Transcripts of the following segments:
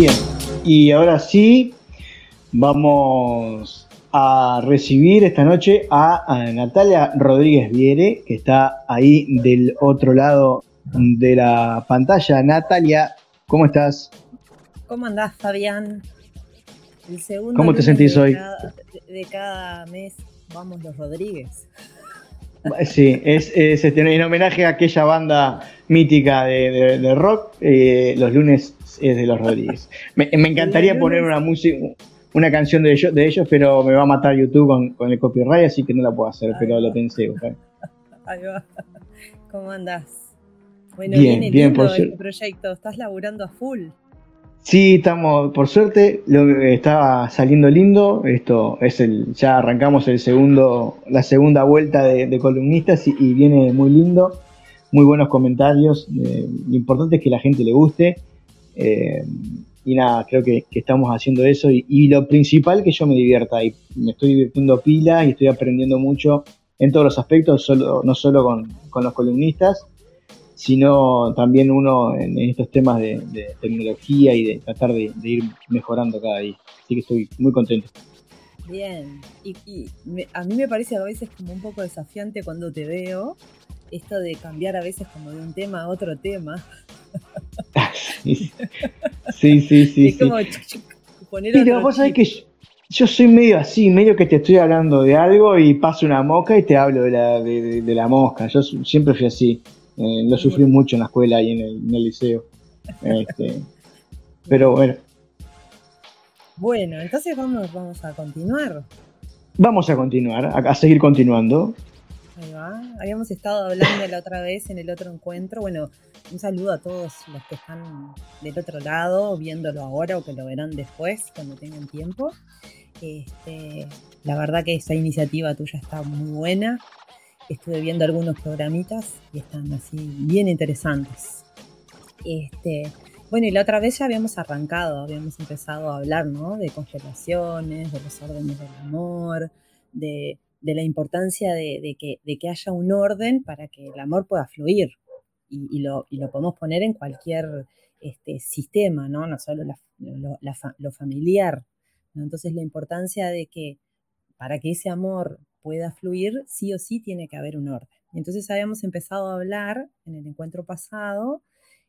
Bien, y ahora sí, vamos a recibir esta noche a, Natalia Rodríguez Viere, que está ahí del otro lado de la pantalla. Natalia, ¿cómo estás? ¿Cómo andás, Fabián? El segundo ¿Cómo te sentís hoy? de cada mes vamos los Rodríguez. Sí, es, este, en homenaje a aquella banda mítica de, rock, eh, los lunes es de los Rodríguez. Me, encantaría poner una música, una canción de ellos, de ellos, pero me va a matar YouTube con, el copyright, así que no la puedo hacer, pero lo pensé. Ahí va. ¿Cómo andás? Bueno, bien, viene bien, por el proyecto, estás laburando a full. Sí, estamos, por suerte, lo, está saliendo lindo. Esto es el, ya arrancamos el segundo, la segunda vuelta de, columnistas y, viene muy lindo, muy buenos comentarios. Eh, lo importante es que la gente le guste. Eh, y nada, creo que, estamos haciendo eso. Y, lo principal que yo me divierta y me estoy divirtiendo pila y estoy aprendiendo mucho en todos los aspectos, solo, no solo con, con los columnistas, sino también uno en, estos temas de, tecnología y de tratar de, ir mejorando cada día. Así que estoy muy contento. Bien, y, a mí me parece a veces como un poco desafiante cuando te veo, esto de cambiar a veces como de un tema a otro tema. sí, sí, sí. sí, es como poner vos sabés que yo, soy medio así, medio que te estoy hablando de algo y paso una mosca y te hablo de la, de la mosca. Yo siempre fui así. Eh, lo sufrí mucho en la escuela y en el, liceo. Este, pero bueno. Bueno, entonces vamos, vamos a continuar. Vamos a continuar, a, seguir continuando. Ahí va. Habíamos estado hablando la otra vez en el otro encuentro. Bueno, un saludo a todos los que están del otro lado, viéndolo ahora o que lo verán después, cuando tengan tiempo. Este, la verdad que esta iniciativa tuya está muy buena estuve viendo algunos programitas y están así bien interesantes. Este, bueno, y la otra vez ya habíamos arrancado, habíamos empezado a hablar, ¿no? De constelaciones, de los órdenes del amor, de, la importancia de, que, de, que, haya un orden para que el amor pueda fluir. Y, lo, y lo, podemos poner en cualquier este, sistema, ¿no? No solo lo, familiar. Entonces, la importancia de que para que ese amor pueda fluir, sí o sí tiene que haber un orden. Entonces habíamos empezado a hablar en el encuentro pasado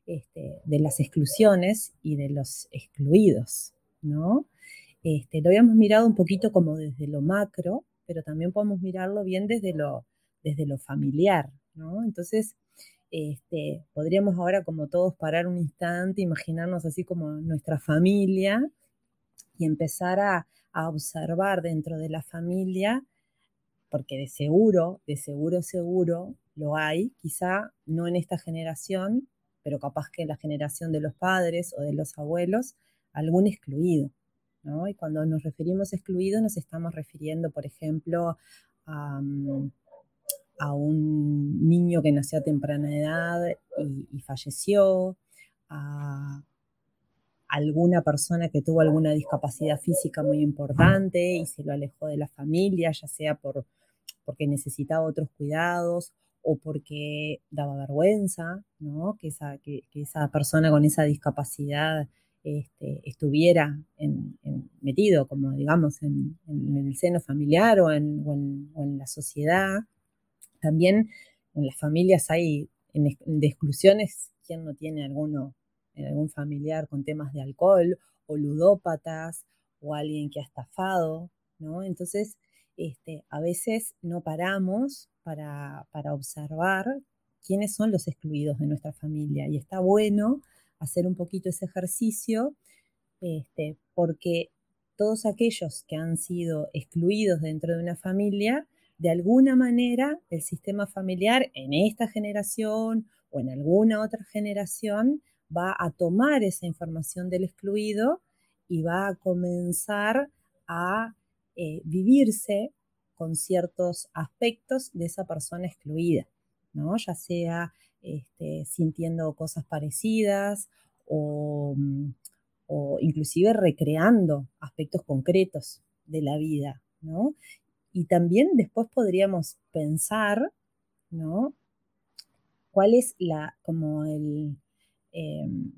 este, de las exclusiones y de los excluidos, ¿no? Este, lo habíamos mirado un poquito como desde lo macro, pero también podemos mirarlo bien desde lo, desde lo familiar, ¿no? Entonces, este, podríamos ahora como todos parar un instante, imaginarnos así como nuestra familia y empezar a, a observar dentro de la familia porque de seguro, de seguro, seguro lo hay, quizá no en esta generación, pero capaz que en la generación de los padres o de los abuelos, algún excluido. ¿no? Y cuando nos referimos a excluido, nos estamos refiriendo, por ejemplo, a, mm, un niño que nació a temprana edad y falleció, a alguna persona que tuvo alguna discapacidad física muy importante y se lo alejó de la familia, ya sea por, porque necesitaba otros cuidados o porque daba vergüenza, ¿no? que, esa, que, esa persona con esa discapacidad este, estuviera metido, como digamos, en, el seno familiar o en, la sociedad. También en las familias hay de exclusiones, ¿quién no tiene alguno algún familiar con temas de alcohol o ludópatas o alguien que ha estafado, ¿no? Entonces, este, a veces no paramos para, observar quiénes son los excluidos de nuestra familia y está bueno hacer un poquito ese ejercicio este, porque todos aquellos que han sido excluidos dentro de una familia, de alguna manera el sistema familiar en esta generación o en alguna otra generación va a tomar esa información del excluido y va a comenzar a eh, vivirse con ciertos aspectos de esa persona excluida, ¿no? Ya sea este, sintiendo cosas parecidas o, mm, o, inclusive recreando aspectos concretos de la vida, ¿no? Y también después podríamos pensar, ¿no? ¿Cuál es la, como el, Em,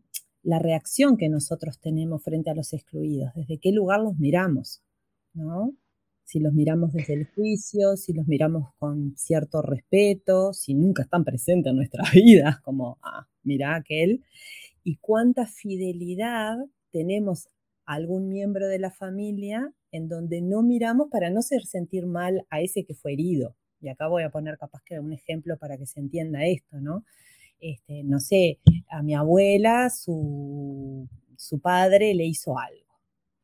la reacción que nosotros tenemos frente a los excluidos, desde qué lugar los miramos, ¿no? Si los miramos desde el juicio, si los miramos con cierto respeto, si nunca están presentes en nuestras vidas, como, ah, mira aquel, y cuánta fidelidad tenemos a algún miembro de la familia en donde no miramos para no hacer sentir mal a ese que fue herido. Y acá voy a poner capaz que un ejemplo para que se entienda esto, ¿no? Este, no sé, a mi abuela su, padre le hizo algo,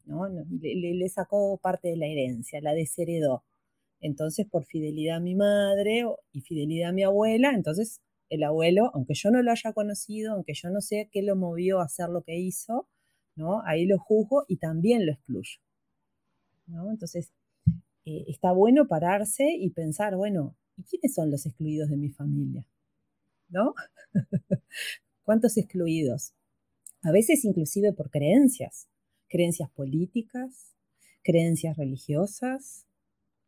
¿no? Le, le, sacó parte de la herencia, la desheredó. Entonces, por fidelidad a mi madre y fidelidad a mi abuela, entonces el abuelo, aunque yo no lo haya conocido, aunque yo no sé qué lo movió a hacer lo que hizo, ¿no? Ahí lo juzgo y también lo excluyo. ¿no? Entonces, eh, está bueno pararse y pensar, bueno, ¿y quiénes son los excluidos de mi familia? ¿No? ¿Cuántos excluidos? A veces inclusive por creencias, creencias políticas, creencias religiosas,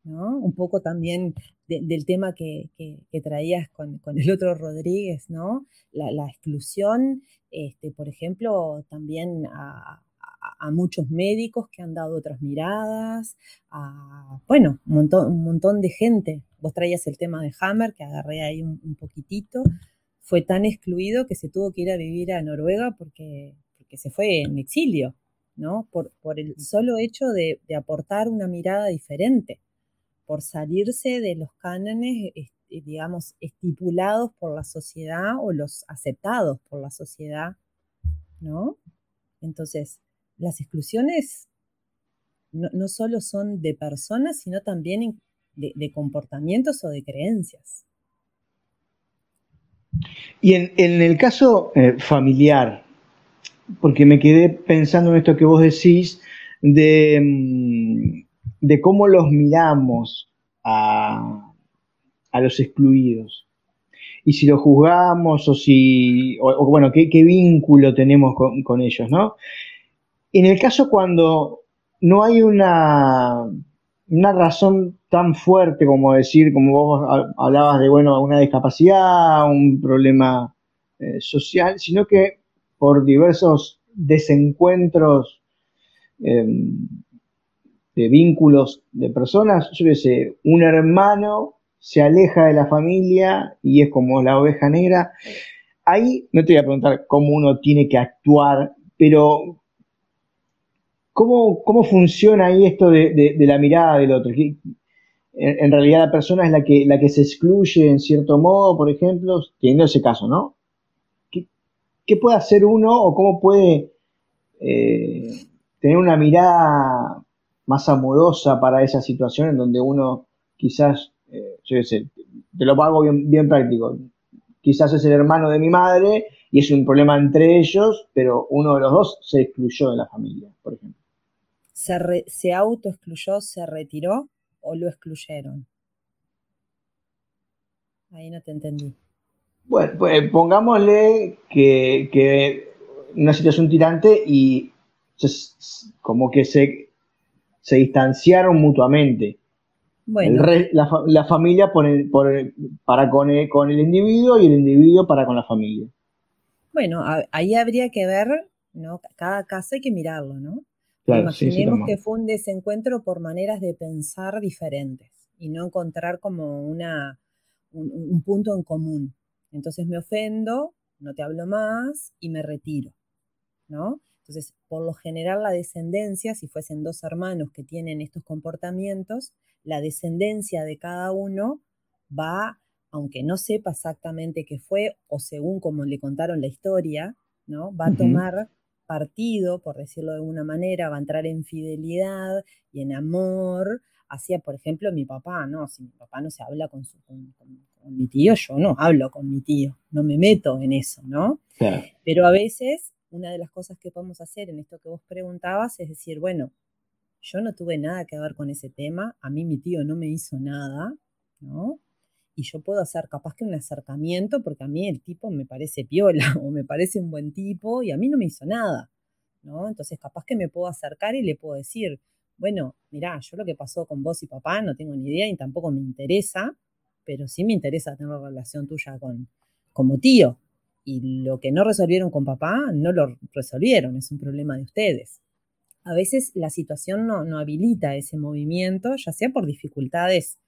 ¿no? Un poco también del tema que, traías con, el otro Rodríguez, ¿no? La, exclusión, este, por ejemplo, también a, muchos médicos que han dado otras miradas, a, bueno, un montón, un montón de gente. Vos traías el tema de Hammer, que agarré ahí un, poquitito. Fue tan excluido que se tuvo que ir a vivir a Noruega porque, porque se fue en exilio, ¿no? Por, por el solo hecho de aportar una mirada diferente por salirse de los cánones, este, digamos, estipulados por la sociedad o los aceptados por la sociedad, ¿no? Entonces, las exclusiones no, solo son de personas, sino también de, comportamientos o de creencias. Y en, el caso eh, familiar, porque me quedé pensando en esto que vos decís, de, mm, de cómo los miramos a, los excluidos. Y si los juzgamos o si, o, bueno, qué, vínculo tenemos con, ellos, ¿no? En el caso cuando no hay una, una razón tan fuerte como decir, como vos hablabas de, bueno, una discapacidad, un problema eh, social, sino que por diversos desencuentros em, de vínculos de personas, yo qué un hermano se aleja de la familia y es como la oveja negra. Ahí no te voy a preguntar cómo uno tiene que actuar, pero ¿cómo, cómo funciona ahí esto de, la mirada del otro? En, realidad la persona es la que, la que se excluye en cierto modo, por ejemplo, teniendo ese caso, ¿no? ¿Qué, puede hacer uno o cómo puede eh, tener una mirada más amorosa para esa situación en donde uno quizás, eh, yo sé, te lo hago bien, práctico, quizás es el hermano de mi madre y es un problema entre ellos, pero uno de los dos se excluyó de la familia, por ejemplo. ¿Se, se autoexcluyó, se retiró o lo excluyeron? Ahí no te entendí. Bueno, pues pongámosle que, que una situación tirante y como que se se distanciaron mutuamente. Bueno. la, familia para con el, con el individuo y el individuo para con la familia. Bueno, ahí habría que ver, ¿no? Cada caso hay que mirarlo, ¿no? Imaginemos que fue un desencuentro por maneras de pensar diferentes y no encontrar como una, un punto en común. Entonces me ofendo, no te hablo más y me retiro, ¿no? Entonces, por lo general, la descendencia, si fuesen dos hermanos que tienen estos comportamientos, la descendencia de cada uno va, aunque no sepa exactamente qué fue, o según como le contaron la historia, ¿no? Va a tomar partido, por decirlo de alguna manera, va a entrar en fidelidad y en amor hacia, por ejemplo, mi papá, ¿no? Si mi papá no se habla con, su, con, mi tío, yo no hablo con mi tío, no me meto en eso, ¿no? Pero a veces una de las cosas que podemos hacer en esto que vos preguntabas es decir, bueno, yo no tuve nada que ver con ese tema, a mí mi tío no me hizo nada, ¿no? Y yo puedo hacer capaz que un acercamiento porque a mí el tipo me parece piola o me parece un buen tipo y a mí no me hizo nada, ¿no? Entonces capaz que me puedo acercar y le puedo decir, bueno, mirá, yo lo que pasó con vos y papá no tengo ni idea y tampoco me interesa, pero sí me interesa tener relación tuya con, como tío, y lo que no resolvieron con papá, no lo resolvieron, es un problema de ustedes. A veces la situación no, no habilita ese movimiento, ya sea por dificultades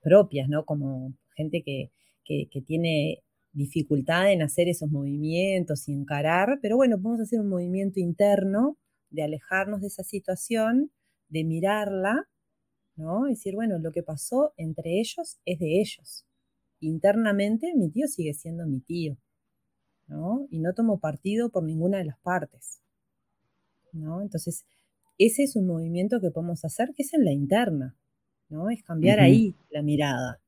propias, ¿no? Como gente que, que, que tiene dificultad en hacer esos movimientos y encarar, pero bueno, podemos hacer un movimiento interno de alejarnos de esa situación, de mirarla, ¿no? Y decir, bueno, lo que pasó entre ellos es de ellos. Internamente mi tío sigue siendo mi tío, ¿no? Y no tomo partido por ninguna de las partes, ¿no? Entonces, ese es un movimiento que podemos hacer que es en la interna, ¿no? Es cambiar ahí la mirada.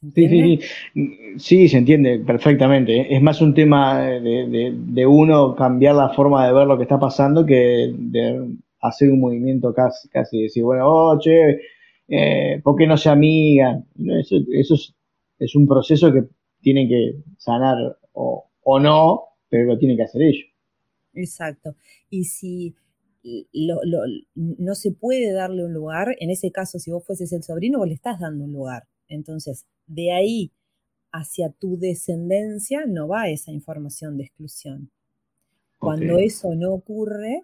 Sí, sí, sí. sí, se entiende perfectamente. Es más un tema de, uno cambiar la forma de ver lo que está pasando que de hacer un movimiento casi, casi decir, bueno, oh, che, eh, ¿por qué no se amigan? Eso, eso es, un proceso que tienen que sanar o, o no, pero lo tienen que hacer ellos. Exacto. Y si no se puede darle un lugar, en ese caso, si vos fueses el sobrino, vos le estás dando un lugar. Entonces, de ahí hacia tu descendencia no va esa información de exclusión. Cuando eso no ocurre,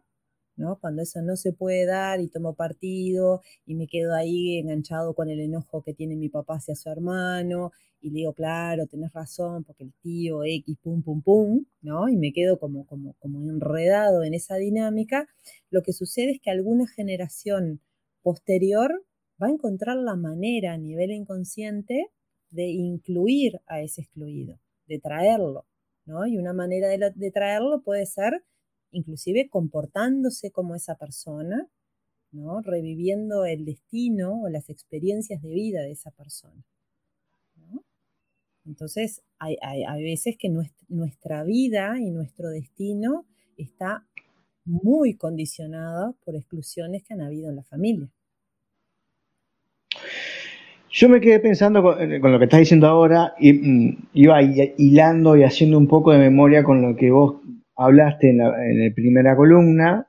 ¿no? Cuando eso no se puede dar y tomo partido y me quedo ahí enganchado con el enojo que tiene mi papá hacia su hermano y le digo, claro, tenés razón, porque el tío X, pum, pum, pum, ¿no? Y me quedo como, como, como enredado en esa dinámica, lo que sucede es que alguna generación posterior va a encontrar la manera a nivel inconsciente de incluir a ese excluido, de traerlo, ¿no? Y una manera de, traerlo puede ser inclusive comportándose como esa persona, ¿no? Reviviendo el destino o las experiencias de vida de esa persona. Entonces, hay, veces que nuestra vida y nuestro destino está muy condicionada por exclusiones que han habido en la familia. Yo me quedé pensando eh, con, lo que estás diciendo ahora y mm, iba hilando y haciendo un poco de memoria con lo que vos hablaste en la, primera columna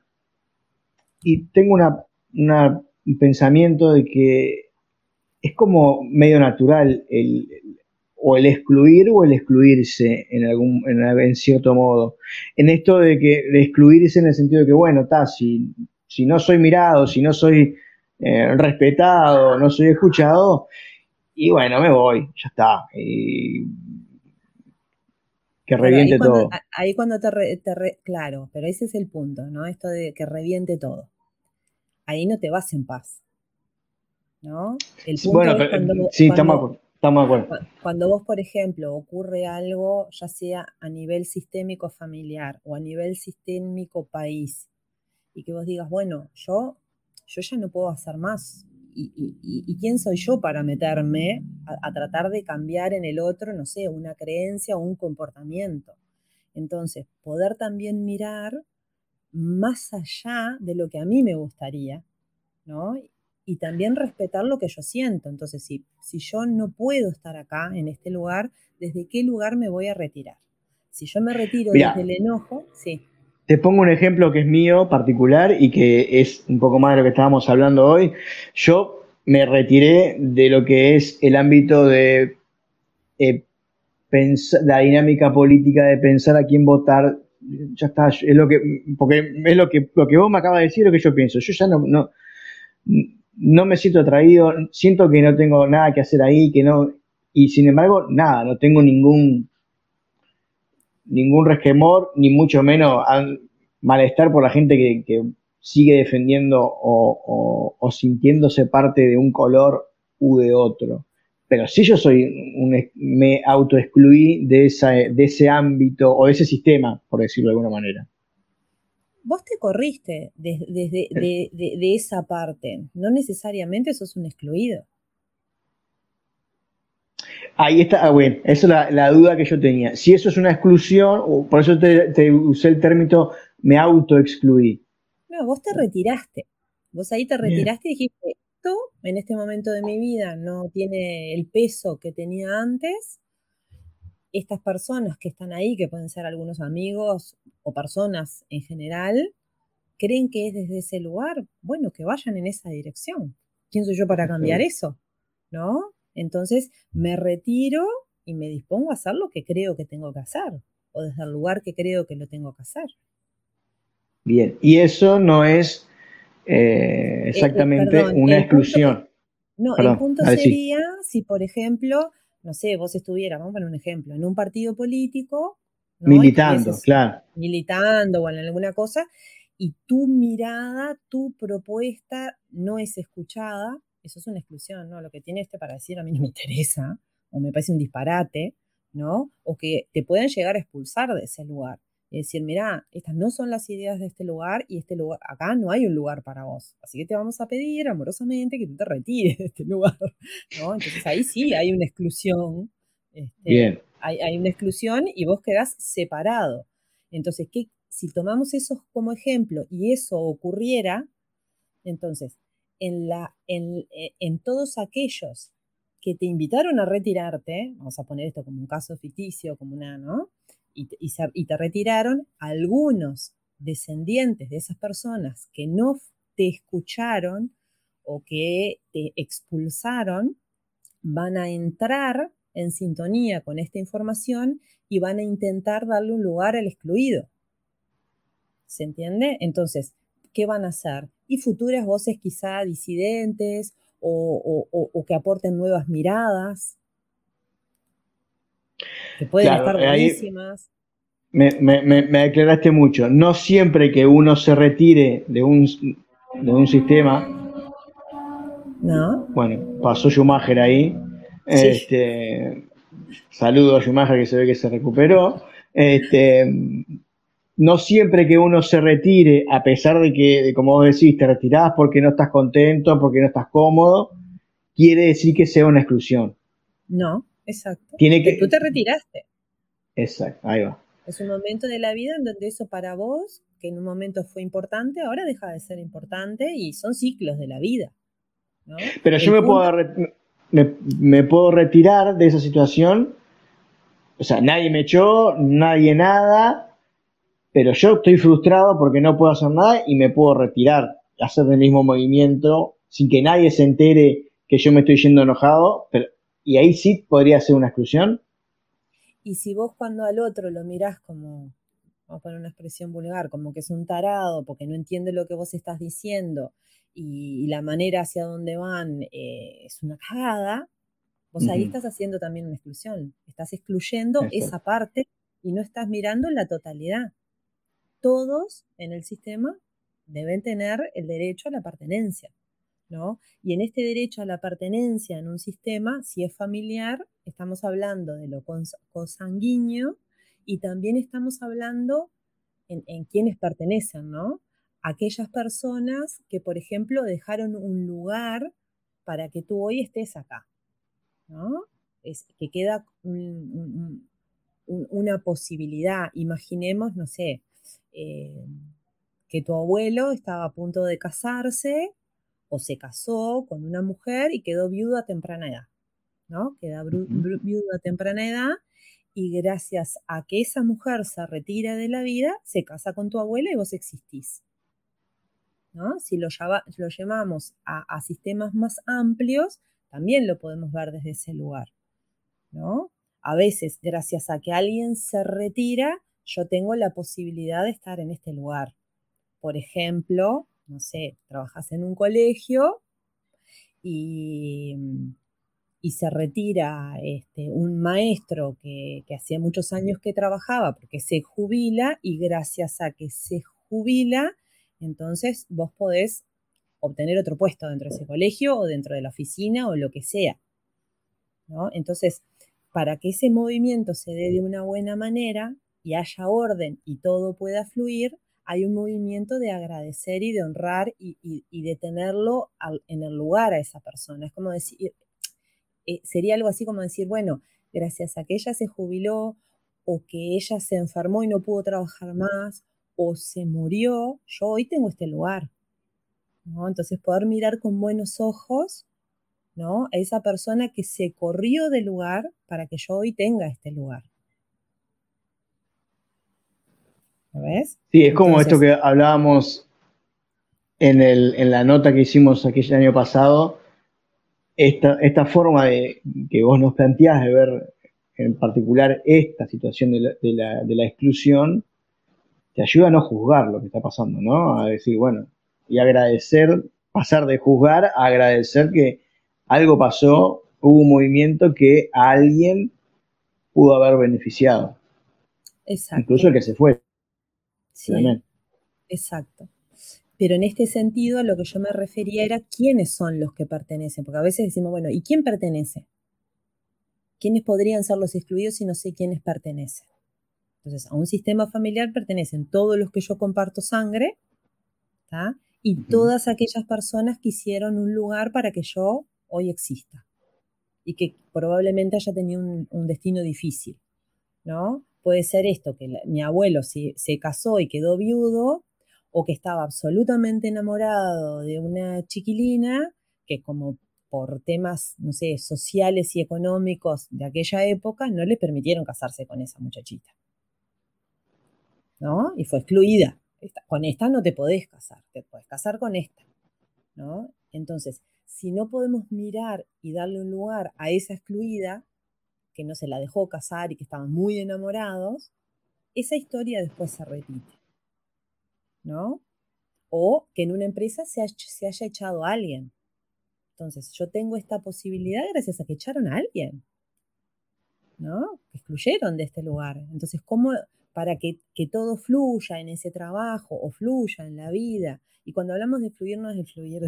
y tengo un pensamiento de que es como medio natural el, o el excluir o el excluirse en algún en, cierto modo. En esto de que de excluirse en el sentido de que, bueno, está, si, si no soy mirado, si no soy eh, respetado, no soy escuchado, y bueno, me voy, ya está. Y que reviente todo. Ahí cuando te, Claro, pero ese es el punto, ¿no? Esto de que reviente todo. Ahí no te vas en paz. ¿No? El punto bueno, pero, sí, estamos, estamos de acuerdo. Cuando vos, por ejemplo, ocurre algo, ya sea a nivel sistémico familiar o a nivel sistémico país, y que vos digas, bueno, yo yo ya no puedo hacer más. ¿Y, quién soy yo para meterme a, tratar de cambiar en el otro, no sé, una creencia o un comportamiento? Entonces, poder también mirar más allá de lo que a mí me gustaría, ¿no? Y también respetar lo que yo siento. Entonces, si, si yo no puedo estar acá, en este lugar, ¿desde qué lugar me voy a retirar? Si yo me retiro desde el enojo, sí. Te pongo un ejemplo que es mío particular y que es un poco más de lo que estábamos hablando hoy. Yo me retiré de lo que es el ámbito de eh, la dinámica política de pensar a quién votar. Ya está, es lo que, porque es lo que, lo que vos me acabas de decir, lo que yo pienso. Yo ya no, no, no me siento atraído, siento que no tengo nada que hacer ahí, que no, y sin embargo, nada, no tengo ningún ningún resquemor, ni mucho menos malestar por la gente que, sigue defendiendo o, sintiéndose parte de un color u de otro. Pero si yo soy un, me autoexcluí de, de ese ámbito o de ese sistema, por decirlo de alguna manera. Vos te corriste desde de, de, esa parte, no necesariamente sos un excluido. Ahí está, ah, bueno, esa es la, duda que yo tenía. Si eso es una exclusión, por eso te, usé el término me autoexcluí. No, vos te retiraste. Vos ahí te retiraste y dijiste, esto en este momento de mi vida no tiene el peso que tenía antes. Estas personas que están ahí, que pueden ser algunos amigos o personas en general, creen que es desde ese lugar. Bueno, que vayan en esa dirección. ¿Quién soy yo para cambiar eso? ¿No? Entonces me retiro y me dispongo a hacer lo que creo que tengo que hacer o desde el lugar que creo que lo tengo que hacer. Bien, y eso no es eh, eh, exactamente una exclusión. no, el punto sería si, por ejemplo, no sé, vos estuvieras, vamos a poner un ejemplo, en un partido político. Militando, claro. Militando o en alguna cosa, y tu mirada, tu propuesta no es escuchada, eso es una exclusión, ¿no? Lo que tiene este para decir a mí no me interesa, o me parece un disparate, ¿no? O que te pueden llegar a expulsar de ese lugar. Y decir, mira, estas no son las ideas de este lugar y este lugar, acá no hay un lugar para vos. Así que te vamos a pedir amorosamente que tú te retires de este lugar, ¿no? Entonces ahí sí hay una exclusión. Este, Bien. Hay, hay, una exclusión y vos quedás separado. Entonces, ¿qué, si tomamos eso como ejemplo y eso ocurriera, entonces, en, la, en, eh, en todos aquellos que te invitaron a retirarte, vamos a poner esto como un caso ficticio, como una, ¿no? Y, y, te retiraron, algunos descendientes de esas personas que no te escucharon o que te expulsaron, van a entrar en sintonía con esta información y van a intentar darle un lugar al excluido. ¿Se entiende? Entonces, ¿qué van a hacer? Y futuras voces quizá disidentes o, que aporten nuevas miradas, que pueden estar buenísimas. Me, aclaraste mucho. No siempre que uno se retire de un, de un sistema. No. Bueno, pasó Schumacher ahí. Este, saludo a Schumacher que se ve que se recuperó. Este, no siempre que uno se retire, a pesar de que, como vos decís, te retirás porque no estás contento, porque no estás cómodo, quiere decir que sea una exclusión. No, exacto. Tiene que... Tú te retiraste. Exacto, ahí va. Es un momento de la vida en donde eso para vos, que en un momento fue importante, ahora deja de ser importante y son ciclos de la vida. Pero yo me puedo, me puedo retirar de esa situación, o sea, nadie me echó, nadie nada, pero yo estoy frustrado porque no puedo hacer nada y me puedo retirar, hacer el mismo movimiento sin que nadie se entere que yo me estoy yendo enojado, pero, y ahí sí podría ser una exclusión. Y si vos cuando al otro lo mirás como, vamos a poner una expresión vulgar, como que es un tarado porque no entiende lo que vos estás diciendo y, la manera hacia dónde van eh, es una cagada, vos ahí estás haciendo también una exclusión, estás excluyendo esa parte y no estás mirando la totalidad todos en el sistema deben tener el derecho a la pertenencia, ¿no? Y en este derecho a la pertenencia en un sistema, si es familiar, estamos hablando de lo consanguíneo y también estamos hablando en, en quienes pertenecen, ¿no? Aquellas personas que, por ejemplo, dejaron un lugar para que tú hoy estés acá, ¿no? Es que queda una posibilidad. Imaginemos, no sé, eh, que tu abuelo estaba a punto de casarse o se casó con una mujer y quedó viuda a temprana edad, ¿no? Queda viuda a temprana edad y gracias a que esa mujer se retira de la vida, se casa con tu abuela y vos existís. ¿no? Si lo, lo llamamos a, a, sistemas más amplios, también lo podemos ver desde ese lugar. ¿no? A veces, gracias a que alguien se retira, yo tengo la posibilidad de estar en este lugar. Por ejemplo, no sé, trabajas en un colegio y, y se retira este, un maestro que, que hacía muchos años que trabajaba porque se jubila y gracias a que se jubila, entonces vos podés obtener otro puesto dentro de ese colegio o dentro de la oficina o lo que sea. ¿no? Entonces, para que ese movimiento se dé de una buena manera, y haya orden y todo pueda fluir, hay un movimiento de agradecer y de honrar y, de tenerlo en el lugar a esa persona. Es como decir, eh, sería algo así como decir, bueno, gracias a que ella se jubiló o que ella se enfermó y no pudo trabajar más o se murió, yo hoy tengo este lugar. ¿no? Entonces poder mirar con buenos ojos ¿no? a esa persona que se corrió del lugar para que yo hoy tenga este lugar. ¿Ves? Sí, es como esto que hablábamos en, el, en la nota que hicimos aquel año pasado, esta, esta forma de, que vos nos planteás de ver en particular esta situación de la, de la, de la exclusión, te ayuda a no juzgar lo que está pasando, ¿no? A decir, bueno, y agradecer, pasar de juzgar a agradecer que algo pasó, hubo un movimiento que a alguien pudo haber beneficiado. Exacto. Incluso el que se fue. Sí. Exacto. Pero en este sentido, lo que yo me refería era quiénes son los que pertenecen, porque a veces decimos, bueno, ¿y quién pertenece? ¿Quiénes podrían ser los excluidos si no sé quiénes pertenecen? Entonces, a un sistema familiar pertenecen todos los que yo comparto sangre, y todas aquellas personas que hicieron un lugar para que yo hoy exista y que probablemente haya tenido un, destino difícil, ¿no? Puede ser esto, que mi abuelo se, casó y quedó viudo, o que estaba absolutamente enamorado de una chiquilina que como por temas, no sé, sociales y económicos de aquella época, no le permitieron casarse con esa muchachita. ¿No? Y fue excluida. con esta no te podés casar, te podés casar con esta. ¿No? Entonces, si no podemos mirar y darle un lugar a esa excluida, que no se la dejó casar y que estaban muy enamorados, esa historia después se repite. ¿No? O que en una empresa se, se haya echado a alguien. Entonces, yo tengo esta posibilidad gracias a que echaron a alguien. ¿No? Que excluyeron de este lugar. Entonces, ¿cómo para que, que, todo fluya en ese trabajo o fluya en la vida? Y cuando hablamos de fluir, no es de fluir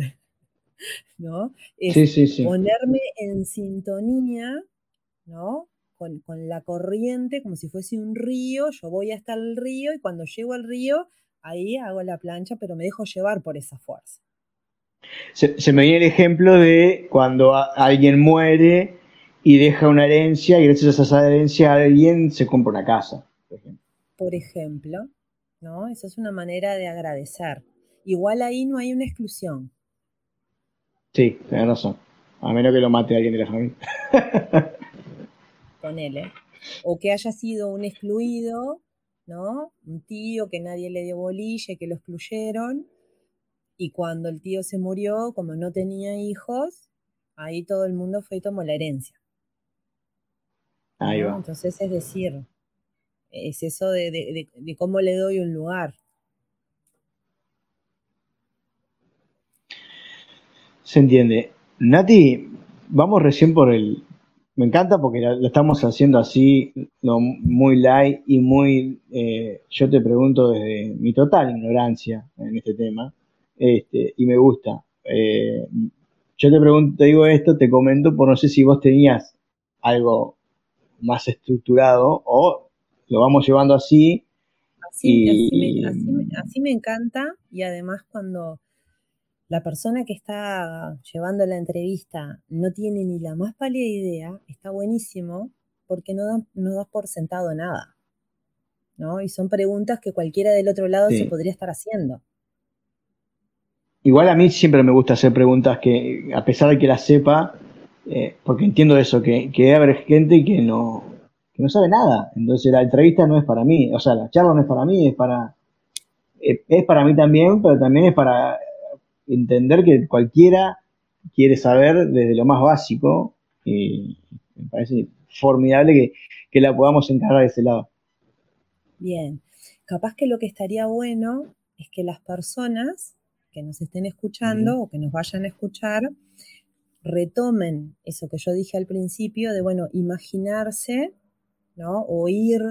¿no? Es ponerme en sintonía, ¿no? Con, la corriente, como si fuese un río, yo voy hasta el río y cuando llego al río, ahí hago la plancha, pero me dejo llevar por esa fuerza. Se, me viene el ejemplo de cuando alguien muere y deja una herencia y gracias a esa herencia alguien se compra una casa. Por ejemplo, por ejemplo ¿no? Esa es una manera de agradecer. Igual ahí no hay una exclusión. Sí, tenés razón. A menos que lo mate alguien de la familia. Ponele. O que haya sido un excluido, ¿no? Un tío que nadie le dio bolilla que lo excluyeron. Y cuando el tío se murió, como no tenía hijos, ahí todo el mundo fue y tomó la herencia. Ahí va. Entonces es decir, es eso de cómo le doy un lugar. Se entiende. Nati, vamos recién por el... Me encanta porque lo, estamos haciendo así, muy light y muy... Eh, yo te pregunto desde mi total ignorancia en este tema, este, y me gusta. Eh, yo te pregunto, te digo esto, te comento, por no sé si vos tenías algo más estructurado o lo vamos llevando así. Así, así me encanta y además cuando la persona que está llevando la entrevista no tiene ni la más pálida idea, está buenísimo porque no das no por sentado nada. ¿no? Y son preguntas que cualquiera del otro lado se podría estar haciendo. Igual a mí siempre me gusta hacer preguntas que, a pesar de que las sepa, eh, porque entiendo eso, que, que haber gente que no, que no sabe nada. Entonces la entrevista no es para mí, o sea, la charla no es para mí, es para, eh, es para mí también, pero también es para entender que cualquiera quiere saber desde lo más básico me parece formidable que, la podamos encargar de ese lado. Bien, capaz que lo que estaría bueno es que las personas que nos estén escuchando o que nos vayan a escuchar retomen eso que yo dije al principio de, bueno, imaginarse, ¿no? O ir,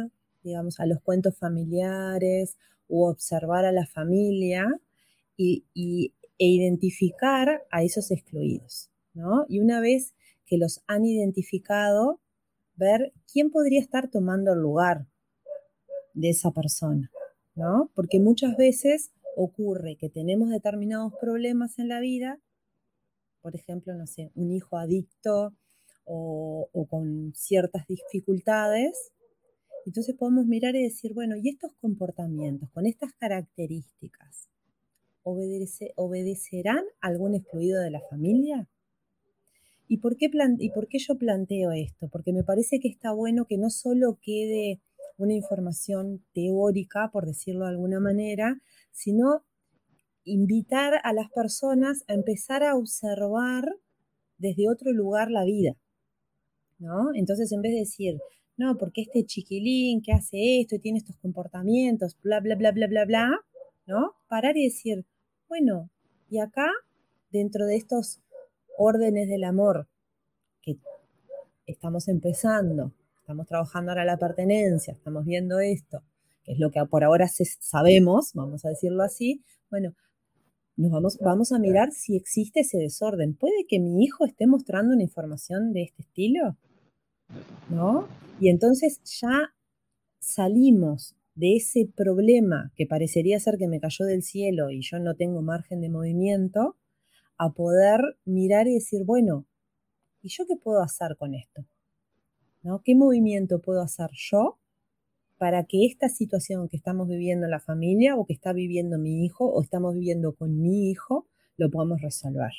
digamos, a los cuentos familiares o observar a la familia y, y e identificar a esos excluidos, ¿no? Y una vez que los han identificado, ver quién podría estar tomando el lugar de esa persona, ¿no? Porque muchas veces ocurre que tenemos determinados problemas en la vida, por ejemplo, no sé, un hijo adicto o, o con ciertas dificultades, entonces podemos mirar y decir, bueno, ¿y estos comportamientos con estas características ¿obedecerán algún excluido de la familia? ¿Y por, qué ¿Y por qué yo planteo esto? Porque me parece que está bueno que no solo quede una información teórica, por decirlo de alguna manera, sino invitar a las personas a empezar a observar desde otro lugar la vida, ¿no? Entonces, en vez de decir, no, porque este chiquilín que hace esto y tiene estos comportamientos, bla, bla, bla, bla, bla, bla, ¿no? Parar y decir, bueno, y acá, dentro de estos órdenes del amor que estamos empezando, estamos trabajando ahora la pertenencia, estamos viendo esto, que es lo que por ahora sabemos, vamos a decirlo así, bueno, nos vamos, vamos a mirar si existe ese desorden. ¿Puede que mi hijo esté mostrando una información de este estilo? ¿No? Y entonces ya salimos de ese problema que parecería ser que me cayó del cielo y yo no tengo margen de movimiento, a poder mirar y decir, bueno, ¿y yo qué puedo hacer con esto? ¿No? ¿Qué movimiento puedo hacer yo para que esta situación que estamos viviendo en la familia o que está viviendo mi hijo o estamos viviendo con mi hijo, lo podamos resolver?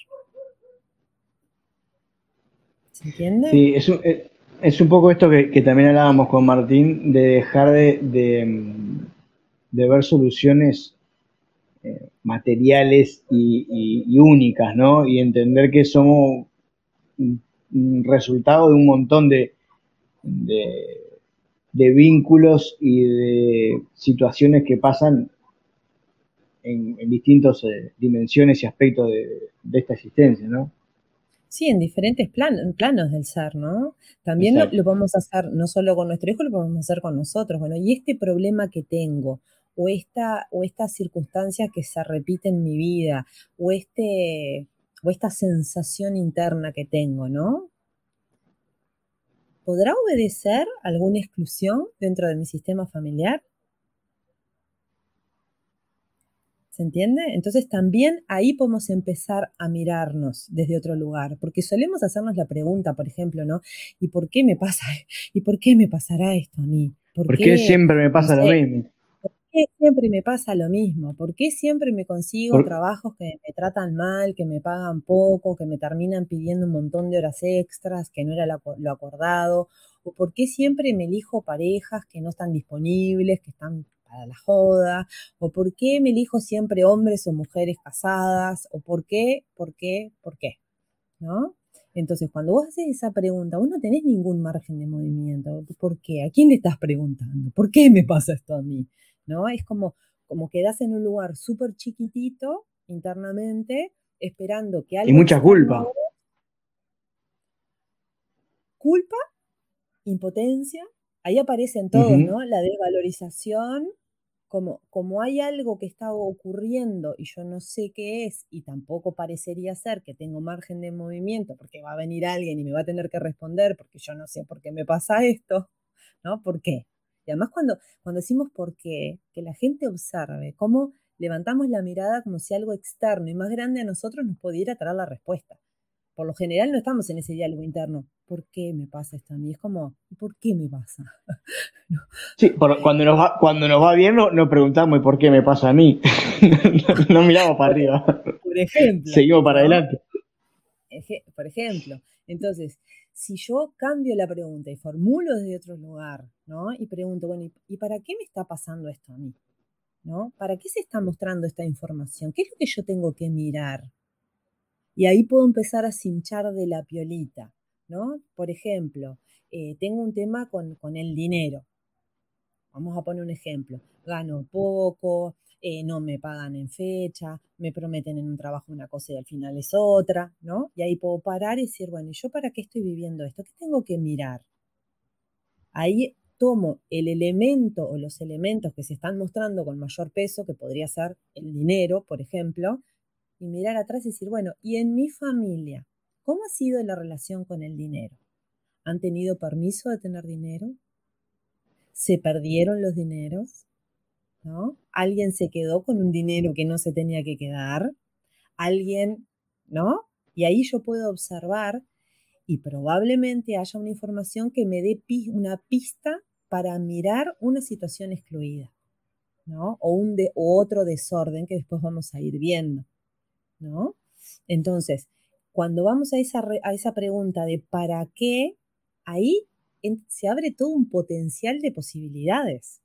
¿Se entiende? Sí, eh, es un poco esto que, también hablábamos con Martín, de dejar de, ver soluciones eh, materiales y, únicas, ¿no? Y entender que somos un resultado de un montón de, de, vínculos y de situaciones que pasan en, distintas eh, dimensiones y aspectos de, de esta existencia, ¿no? Sí, en diferentes planos del ser, ¿no? También lo, podemos hacer no solo con nuestro hijo, lo podemos hacer con nosotros. Bueno, y este problema que tengo, o esta, o esta circunstancia que se repite en mi vida, o, este, o esta sensación interna que tengo, ¿no? ¿Podrá obedecer alguna exclusión dentro de mi sistema familiar? ¿Se entiende? Entonces también ahí podemos empezar a mirarnos desde otro lugar, porque solemos hacernos la pregunta, por ejemplo, ¿no? ¿Y por qué me pasa? ¿Y por qué me pasará esto a mí? ¿Por, qué, siempre me pasa lo mismo? ¿Por qué siempre me pasa lo mismo? ¿Por qué siempre me consigo trabajos que me tratan mal, que me pagan poco, que me terminan pidiendo un montón de horas extras, que no era lo acordado? ¿O por qué siempre me elijo parejas que no están disponibles, que están para la joda, o por qué me elijo siempre hombres o mujeres casadas, o por qué, por qué, por qué, ¿no? Entonces, cuando vos haces esa pregunta, vos no tenés ningún margen de movimiento. ¿Por qué? ¿A quién le estás preguntando? ¿Por qué me pasa esto a mí? ¿No? Es como, como quedás en un lugar súper chiquitito internamente, esperando que alguien... Y mucha culpa. Culpa, impotencia, ahí aparecen todos, ¿no? La desvalorización, como, como hay algo que está ocurriendo y yo no sé qué es y tampoco parecería ser que tengo margen de movimiento porque va a venir alguien y me va a tener que responder porque yo no sé por qué me pasa esto, ¿no? ¿Por qué? Y además cuando, cuando decimos por qué, que la gente observe cómo levantamos la mirada como si algo externo y más grande a nosotros nos pudiera traer la respuesta por lo general no estamos en ese diálogo interno. ¿Por qué me pasa esto a mí? Es como, ¿por qué me pasa? Sí, cuando, nos va, cuando nos va bien nos preguntamos, ¿por qué me pasa a mí? no, miramos para arriba. Por ejemplo. Seguimos para adelante. Por ejemplo, entonces, si yo cambio la pregunta y formulo desde otro lugar, ¿no? Y pregunto, bueno, ¿y para qué me está pasando esto a mí? ¿No? ¿Para qué se está mostrando esta información? ¿Qué es lo que yo tengo que mirar? Y ahí puedo empezar a cinchar de la piolita, ¿no? Por ejemplo, eh, tengo un tema con, el dinero. Vamos a poner un ejemplo. Gano poco, eh, no me pagan en fecha, me prometen en un trabajo una cosa y al final es otra, ¿no? Y ahí puedo parar y decir, bueno, ¿y yo para qué estoy viviendo esto? ¿Qué tengo que mirar? Ahí tomo el elemento o los elementos que se están mostrando con mayor peso, que podría ser el dinero, por ejemplo, y mirar atrás y decir, bueno, ¿y en mi familia? ¿Cómo ha sido la relación con el dinero? ¿Han tenido permiso de tener dinero? ¿Se perdieron los dineros? ¿No? ¿Alguien se quedó con un dinero que no se tenía que quedar? ¿Alguien, no? Y ahí yo puedo observar y probablemente haya una información que me dé una pista para mirar una situación excluida, ¿no? O, un o otro desorden que después vamos a ir viendo. ¿No? Entonces, cuando vamos a esa, a esa pregunta de para qué, ahí se abre todo un potencial de posibilidades.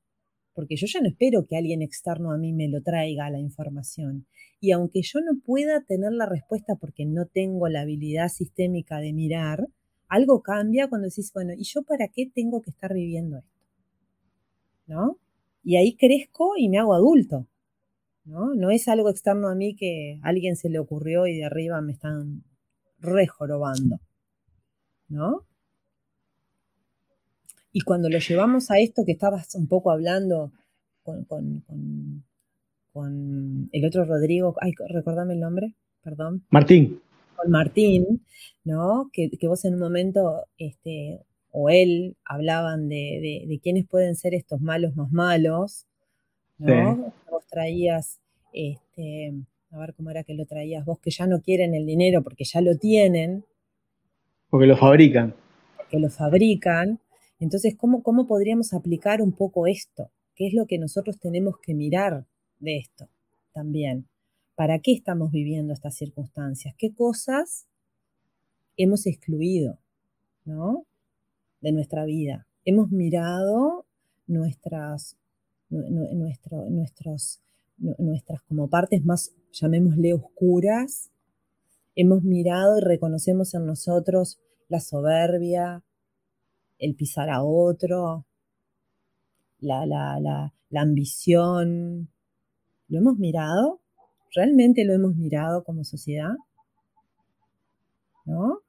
porque yo ya no espero que alguien externo a mí me lo traiga la información. Y aunque yo no pueda tener la respuesta porque no tengo la habilidad sistémica de mirar, algo cambia cuando decís, bueno, ¿y yo para qué tengo que estar viviendo esto? ¿No? Y ahí crezco y me hago adulto. ¿No? No es algo externo a mí que a alguien se le ocurrió y de arriba me están rejorobando. ¿No? Y cuando lo llevamos a esto que estabas un poco hablando con, el otro Rodrigo, ay, recordame el nombre, perdón. Martín. Con Martín, ¿no? Que, vos en un momento, este, o él, hablaban de, de, quiénes pueden ser estos malos más malos, ¿no? Traías, este, a ver cómo era que lo traías, vos que ya no quieren el dinero porque ya lo tienen. Porque lo fabrican. Porque lo fabrican. Entonces, ¿cómo, ¿cómo podríamos aplicar un poco esto? ¿Qué es lo que nosotros tenemos que mirar de esto también? ¿Para qué estamos viviendo estas circunstancias? ¿Qué cosas hemos excluido ¿no? de nuestra vida? Hemos mirado nuestras, nuestros, nuestras como partes más, llamémosle, oscuras. Hemos mirado y reconocemos en nosotros la soberbia, el pisar a otro, la, la, la, la ambición. ¿Lo hemos mirado? ¿Realmente lo hemos mirado como sociedad? ¿No?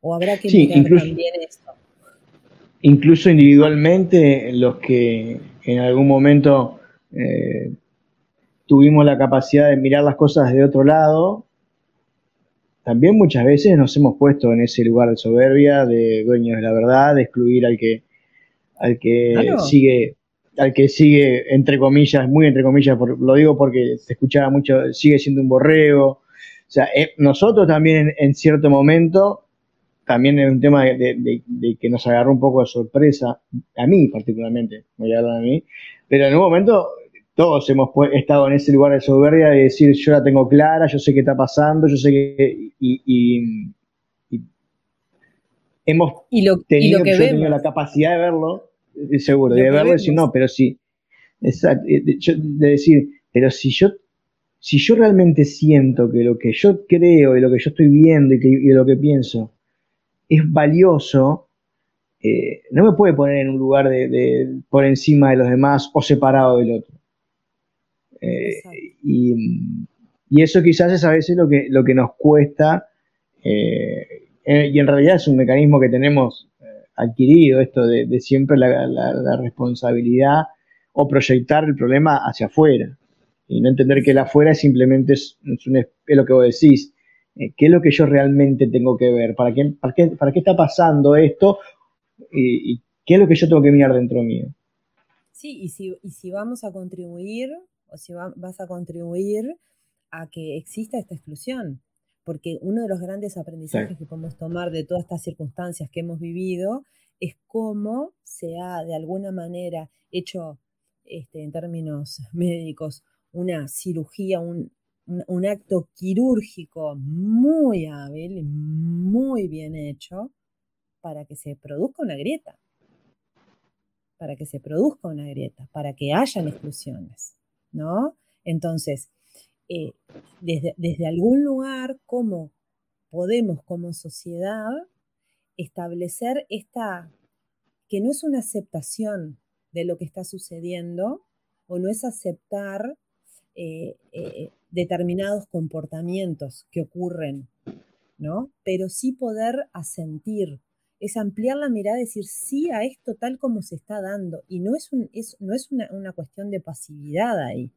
¿O habrá que mirar incluso, también esto? Incluso individualmente, los que en algún momento eh, tuvimos la capacidad de mirar las cosas de otro lado, también muchas veces nos hemos puesto en ese lugar de soberbia, de dueños de la verdad, de excluir al que, al que sigue, al que sigue, entre comillas, muy entre comillas, lo digo porque se escuchaba mucho, sigue siendo un borrego. O sea, eh, nosotros también en, cierto momento, también es un tema de, que nos agarró un poco de sorpresa, a mí particularmente, voy a hablar de mí, pero en un momento todos hemos estado en ese lugar de soberbia de decir yo la tengo clara, yo sé qué está pasando, yo sé que... Y, hemos tenido, yo la capacidad de verlo, eh, seguro, de verlo y decir, no, pero sí, exacto, de decir, pero si yo, si yo realmente siento que lo que yo creo y lo que yo estoy viendo y, que, lo que pienso es valioso, eh, no me puede poner en un lugar de, por encima de los demás o separado del otro. Eh, y, eso quizás es a veces lo que, lo que nos cuesta, eh, y en realidad es un mecanismo que tenemos adquirido, esto de, siempre la, responsabilidad o proyectar el problema hacia afuera, y no entender que el afuera simplemente es, lo que vos decís, ¿Qué es lo que yo realmente tengo que ver? ¿Para qué, para qué, para qué está pasando esto? Y, qué es lo que yo tengo que mirar dentro mío? Sí, y si, y si vamos a contribuir o si vas a contribuir a que exista esta exclusión. Porque uno de los grandes aprendizajes que podemos tomar de todas estas circunstancias que hemos vivido es cómo se ha de alguna manera hecho, este, en términos médicos, una cirugía, un, un, acto quirúrgico muy hábil, muy bien hecho, para que se produzca una grieta. Para que se produzca una grieta, para que hayan exclusiones. ¿no? Entonces, eh, desde, desde algún lugar, ¿cómo podemos como sociedad establecer esta, que no es una aceptación de lo que está sucediendo o no es aceptar eh, eh, determinados comportamientos que ocurren, ¿no? Pero sí poder asentir, es ampliar la mirada decir sí a esto tal como se está dando. Y no es, un, no es una, cuestión de pasividad ahí.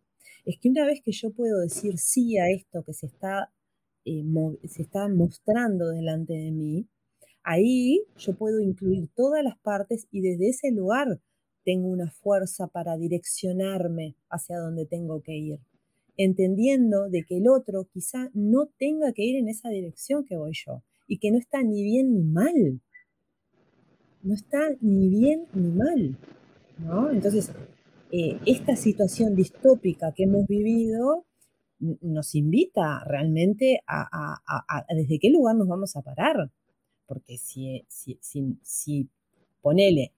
Es que una vez que yo puedo decir sí a esto que se está, eh, se está mostrando delante de mí, ahí yo puedo incluir todas las partes y desde ese lugar tengo una fuerza para direccionarme hacia donde tengo que ir, entendiendo de que el otro quizá no tenga que ir en esa dirección que voy yo y que no está ni bien ni mal, no está ni bien ni mal. ¿no? Entonces, eh, esta situación distópica que hemos vivido nos invita realmente a, desde qué lugar nos vamos a parar. Porque si, si, si, ponele,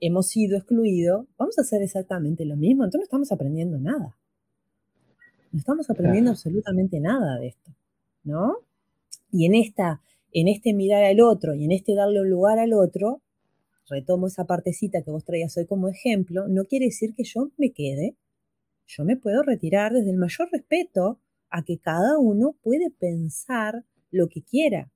hemos sido excluidos, vamos a hacer exactamente lo mismo. Entonces no estamos aprendiendo nada. No estamos aprendiendo absolutamente nada de esto, ¿no? Y en esta, en este mirar al otro y en este darle un lugar al otro, retomo esa partecita que vos traías hoy como ejemplo, no quiere decir que yo me quede. Yo me puedo retirar desde el mayor respeto a que cada uno puede pensar lo que quiera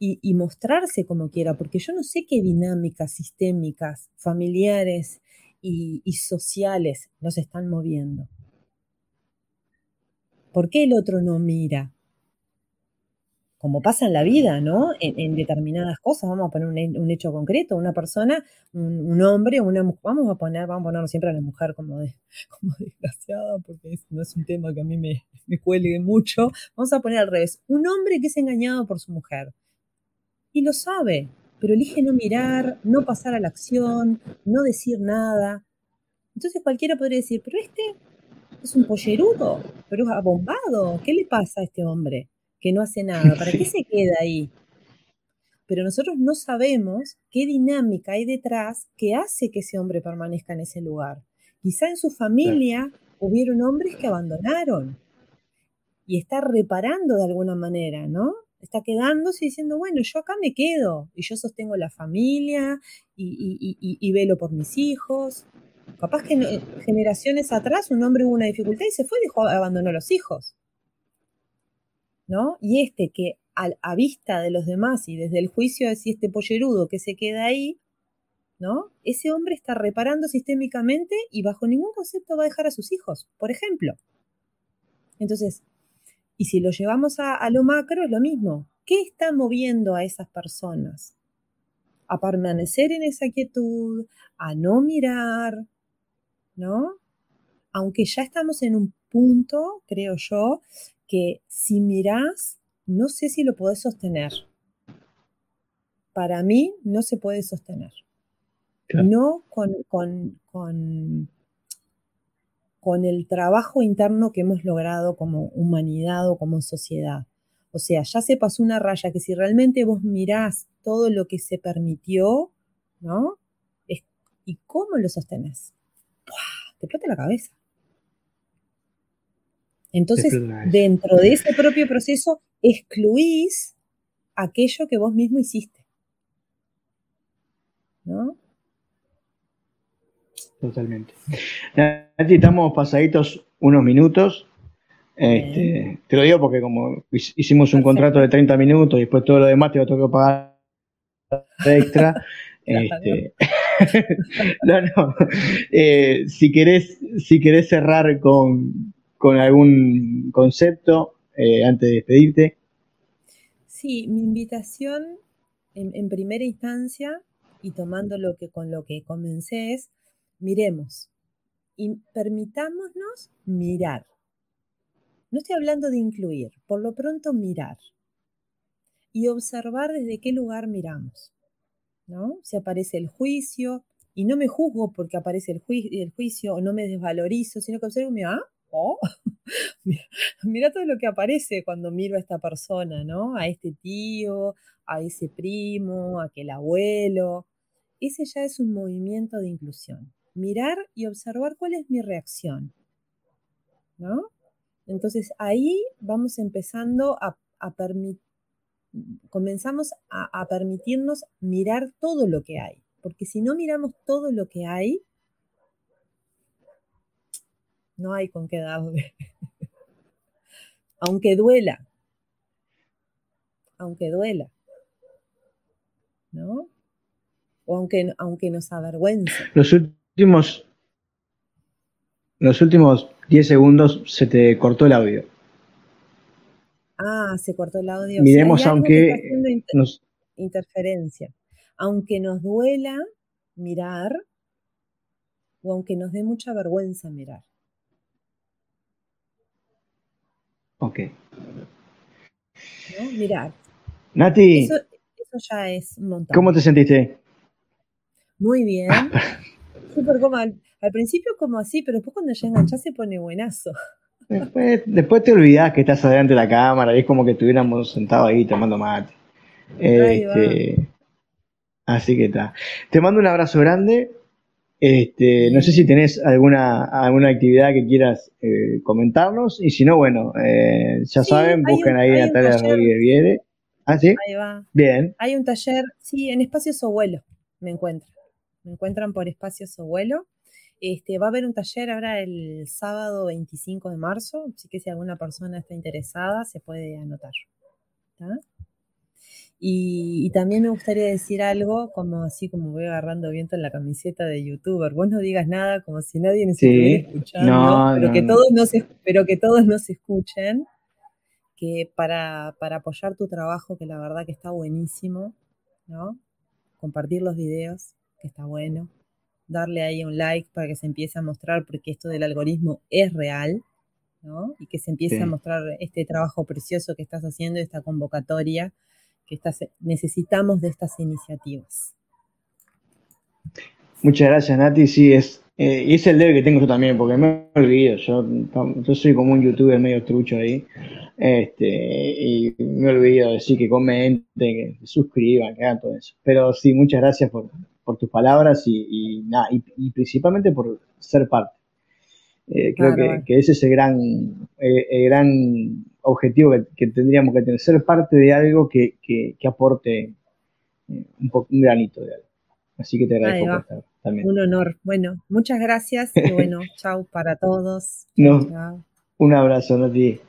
y, mostrarse como quiera, porque yo no sé qué dinámicas sistémicas, familiares y, y sociales nos están moviendo. ¿Por qué el otro no mira? como pasa en la vida, ¿no? En, determinadas cosas, vamos a poner un, hecho concreto, una persona, un, hombre, una vamos a poner, vamos a ponernos siempre a la mujer como, desgraciada, porque no es un tema que a mí me cuelgue mucho, vamos a poner al revés, un hombre que es engañado por su mujer, y lo sabe, pero elige no mirar, no pasar a la acción, no decir nada. Entonces cualquiera podría decir, pero este es un pollerudo, pero es abombado, ¿qué le pasa a este hombre? que no hace nada. ¿Para qué se queda ahí? Pero nosotros no sabemos qué dinámica hay detrás que hace que ese hombre permanezca en ese lugar. Quizá en su familia hubieron hombres que abandonaron y está reparando de alguna manera, ¿no? Está quedándose y diciendo, bueno, yo acá me quedo y yo sostengo la familia y, velo por mis hijos. Capaz que generaciones atrás un hombre hubo una dificultad y se fue dejó, abandonó a los hijos. ¿no? Y este que a, vista de los demás y desde el juicio de si este pollerudo que se queda ahí, ¿no? Ese hombre está reparando sistémicamente y bajo ningún concepto va a dejar a sus hijos, por ejemplo. Entonces, y si lo llevamos a lo macro, es lo mismo. ¿Qué está moviendo a esas personas? A permanecer en esa quietud, a no mirar, ¿no? Aunque ya estamos en un punto, creo yo, que si mirás, no sé si lo podés sostener. Para mí no se puede sostener. No con, con, con, con el trabajo interno que hemos logrado como humanidad o como sociedad. O sea, ya se pasó una raya que si realmente vos mirás todo lo que se permitió, ¿no? ¿Y cómo lo sostenés? Te explota la cabeza. Entonces, dentro de ese propio proceso, excluís aquello que vos mismo hiciste. ¿No? Totalmente. estamos pasaditos unos minutos. Este, te lo digo porque como hicimos un contrato de 30 minutos y después todo lo demás te lo tengo que pagar extra. este, no, no. Eh, si, querés, si cerrar con, con algún concepto eh, antes de despedirte. Sí, mi invitación en, primera instancia y tomando lo que con lo que comencé es miremos y permitámonos mirar. No estoy hablando de incluir, por lo pronto mirar y observar desde qué lugar miramos. ¿No? Si aparece el juicio, y no me juzgo porque aparece el, el juicio o no me desvalorizo, sino que observo, ah, oh, mira, todo lo que aparece cuando miro a esta persona, ¿no? A este tío, a ese primo, a aquel abuelo. Ese ya es un movimiento de inclusión. Mirar y observar cuál es mi reacción, ¿no? Entonces ahí vamos empezando a, permitir, comenzamos a permitirnos mirar todo lo que hay, porque si no miramos todo lo que hay, no hay con qué darle. aunque duela, aunque duela, ¿no? O aunque, aunque nos avergüence. Los últimos, los últimos 10 segundos se te cortó el audio. Ah, se cortó el audio. Miremos aunque nos... interferencia. Aunque nos duela mirar o aunque nos dé mucha vergüenza mirar. Ok. ¿No? Mirar. Nati. Eso, ya es un montón. ¿Cómo te sentiste? Muy bien. Súper como al, principio como así, pero después cuando ya enganchás se pone buenazo. Después, después te olvidás que estás adelante de la cámara y es como que estuviéramos sentados ahí tomando mate. Este, Así que está. Te mando un abrazo grande. Este, no sé si tenés alguna, alguna actividad que quieras eh, comentarnos. Y si no, bueno, eh, ya saben, busquen ahí a Natalia Rodríguez Viere. Ah, sí. Ahí va. Bien. Hay un taller, sí, en Espacio Sobuelo me encuentran. Me encuentran por Espacio Sobuelo. Este, va a haber un taller ahora el sábado 25 de marzo, así que si alguna persona está interesada se puede anotar. Y, también me gustaría decir algo, como así como voy agarrando viento en la camiseta de youtuber. Vos no digas nada como si nadie nos estuviera escuchando, pero, que Todos nos, pero que todos nos escuchen, que para, para apoyar tu trabajo, que la verdad que está buenísimo, ¿no? Compartir los videos, que está bueno. Darle ahí un like para que se empiece a mostrar, porque esto del algoritmo es real, ¿no? Y que se empiece a mostrar este trabajo precioso que estás haciendo, esta convocatoria que necesitamos de estas iniciativas. Muchas gracias, Nati. Sí, es, eh, y es el debe que tengo yo también, porque me olvido. Yo, yo soy como un youtuber medio trucho ahí. Este, y me olvido de decir que comenten, que suscriban, que hagan todo eso. Pero sí, muchas gracias por, tus palabras y, y, principalmente por ser parte. Eh, creo que, que, ese es el gran, eh, el gran objetivo que, tendríamos que tener, ser parte de algo que, aporte eh, un, un granito de algo. Así que te agradezco por también. Un honor. Bueno, muchas gracias y bueno, chao para todos. Un abrazo, Nati.